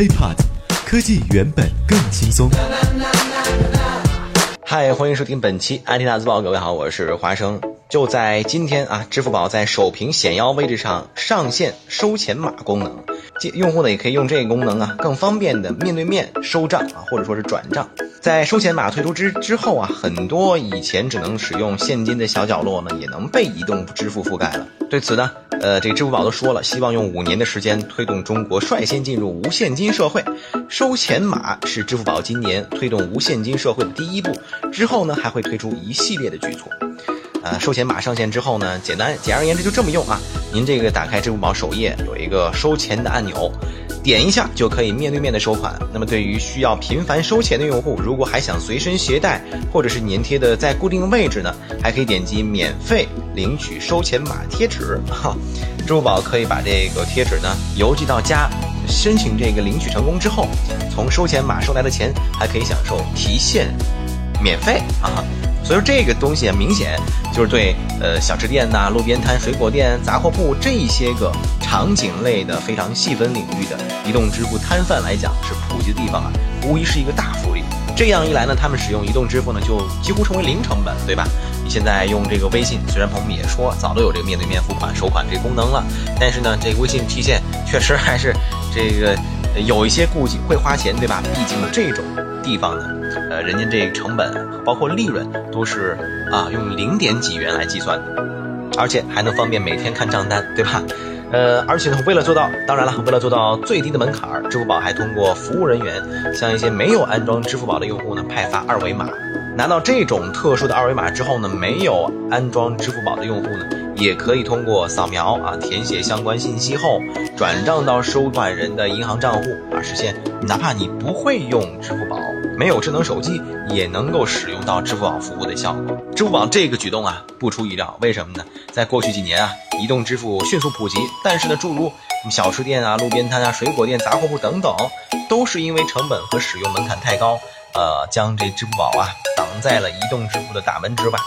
HiPod，科技原本更轻松。嗨，欢迎收听本期 IT 大字报，各位好，我是华生。就在今天啊，支付宝在首屏显要位置上上线收钱码功能，用户呢也可以用这个功能啊，更方便的面对面收账啊，或者说是转账。在收钱码推出之之后啊，很多以前只能使用现金的小角落呢，也能被移动支付覆盖了。对此呢，呃，这个支付宝都说了，希望用五年的时间推动中国率先进入无现金社会。收钱码是支付宝今年推动无现金社会的第一步，之后呢还会推出一系列的举措。呃，收钱码上线之后呢，简单简而言之就这么用啊。您这个打开支付宝首页有一个收钱的按钮，点一下就可以面对面的收款。那么对于需要频繁收钱的用户，如果还想随身携带或者是粘贴的在固定位置呢，还可以点击免费领取收钱码贴纸。哈，支付宝可以把这个贴纸呢邮寄到家，申请这个领取成功之后，从收钱码收来的钱还可以享受提现免费啊。所以说这个东西啊，明显就是对呃小吃店呐、路边摊、水果店、杂货铺这些个场景类的非常细分领域的移动支付摊贩来讲，是普及的地方啊，无疑是一个大福利。这样一来呢，他们使用移动支付呢，就几乎成为零成本，对吧？你现在用这个微信，虽然朋友们也说早都有这个面对面付款、收款这功能了，但是呢，这个微信提现确实还是这个有一些顾忌，会花钱，对吧？毕竟这种地方呢。呃，人家这成本包括利润都是啊用零点几元来计算的，而且还能方便每天看账单，对吧？呃，而且呢，为了做到，当然了，为了做到最低的门槛儿，支付宝还通过服务人员向一些没有安装支付宝的用户呢派发二维码。拿到这种特殊的二维码之后呢，没有安装支付宝的用户呢，也可以通过扫描啊，填写相关信息后转账到收款人的银行账户啊，实现哪怕你不会用支付宝。没有智能手机也能够使用到支付宝服务的效果。支付宝这个举动啊，不出意料，为什么呢？在过去几年啊，移动支付迅速普及，但是呢，诸如小吃店啊、路边摊啊、水果店、杂货铺等等，都是因为成本和使用门槛太高，呃，将这支付宝啊挡在了移动支付的大门之外。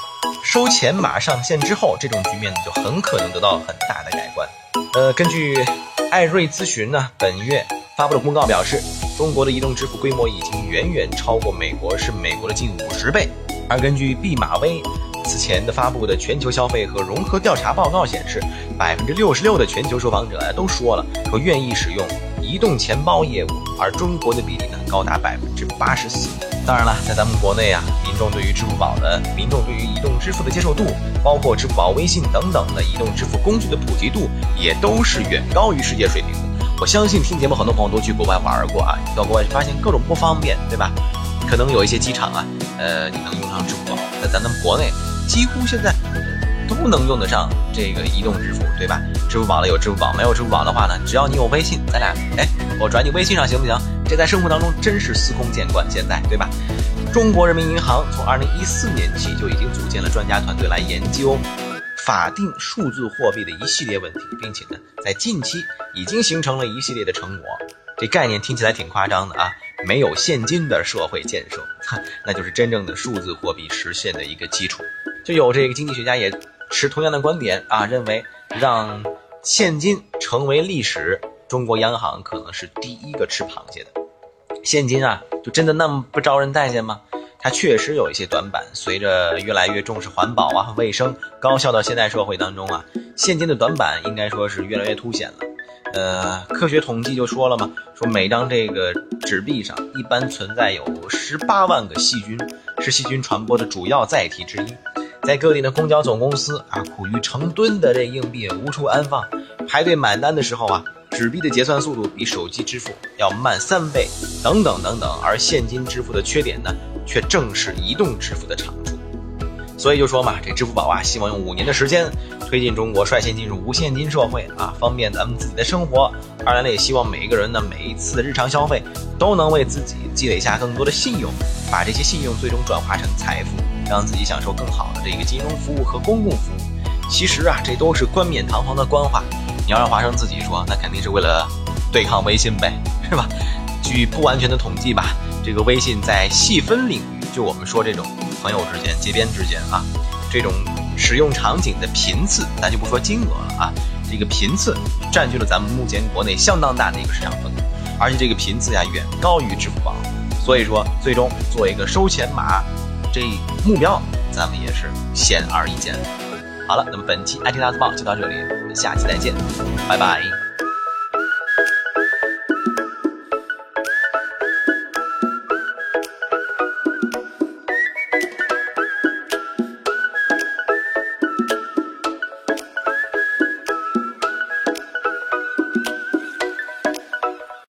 收钱码上线之后，这种局面就很可能得到很大的改观。呃，根据艾瑞咨询呢，本月发布的公告表示。中国的移动支付规模已经远远超过美国，是美国的近五十倍。而根据毕马威此前的发布的全球消费和融合调查报告显示，百分之六十六的全球受访者都说了说愿意使用移动钱包业务，而中国的比例呢高达百分之八十四。当然了，在咱们国内啊，民众对于支付宝的民众对于移动支付的接受度，包括支付宝、微信等等的移动支付工具的普及度，也都是远高于世界水平的。我相信听节目很多朋友都去国外玩过啊，到国外发现各种不方便，对吧？可能有一些机场啊，呃，你能用上支付宝，在咱们国内几乎现在都能用得上这个移动支付，对吧？支付宝的有支付宝，没有支付宝的话呢，只要你有微信，咱俩哎，我转你微信上行不行？这在生活当中真是司空见惯，现在对吧？中国人民银行从二零一四年起就已经组建了专家团队来研究。法定数字货币的一系列问题，并且呢，在近期已经形成了一系列的成果。这概念听起来挺夸张的啊，没有现金的社会建设，那就是真正的数字货币实现的一个基础。就有这个经济学家也持同样的观点啊，认为让现金成为历史，中国央行可能是第一个吃螃蟹的。现金啊，就真的那么不招人待见吗？它确实有一些短板，随着越来越重视环保啊、卫生、高效的现代社会当中啊，现金的短板应该说是越来越凸显了。呃，科学统计就说了嘛，说每张这个纸币上一般存在有十八万个细菌，是细菌传播的主要载体之一。在各地的公交总公司啊，苦于成吨的这硬币无处安放，排队买单的时候啊，纸币的结算速度比手机支付要慢三倍，等等等等。而现金支付的缺点呢？却正是移动支付的长处，所以就说嘛，这支付宝啊，希望用五年的时间推进中国率先进入无现金社会啊，方便咱们自己的生活。二来呢，也希望每一个人呢，每一次的日常消费都能为自己积累下更多的信用，把这些信用最终转化成财富，让自己享受更好的这个金融服务和公共服务。其实啊，这都是冠冕堂皇的官话。你要让华生自己说，那肯定是为了对抗微信呗，是吧？据不完全的统计吧。这个微信在细分领域，就我们说这种朋友之间、街边之间啊，这种使用场景的频次，咱就不说金额了啊，这个频次占据了咱们目前国内相当大的一个市场份额。而且这个频次呀远高于支付宝，所以说最终做一个收钱码，这目标咱们也是显而易见。好了，那么本期 IT 大字报就到这里，我们下期再见，拜拜。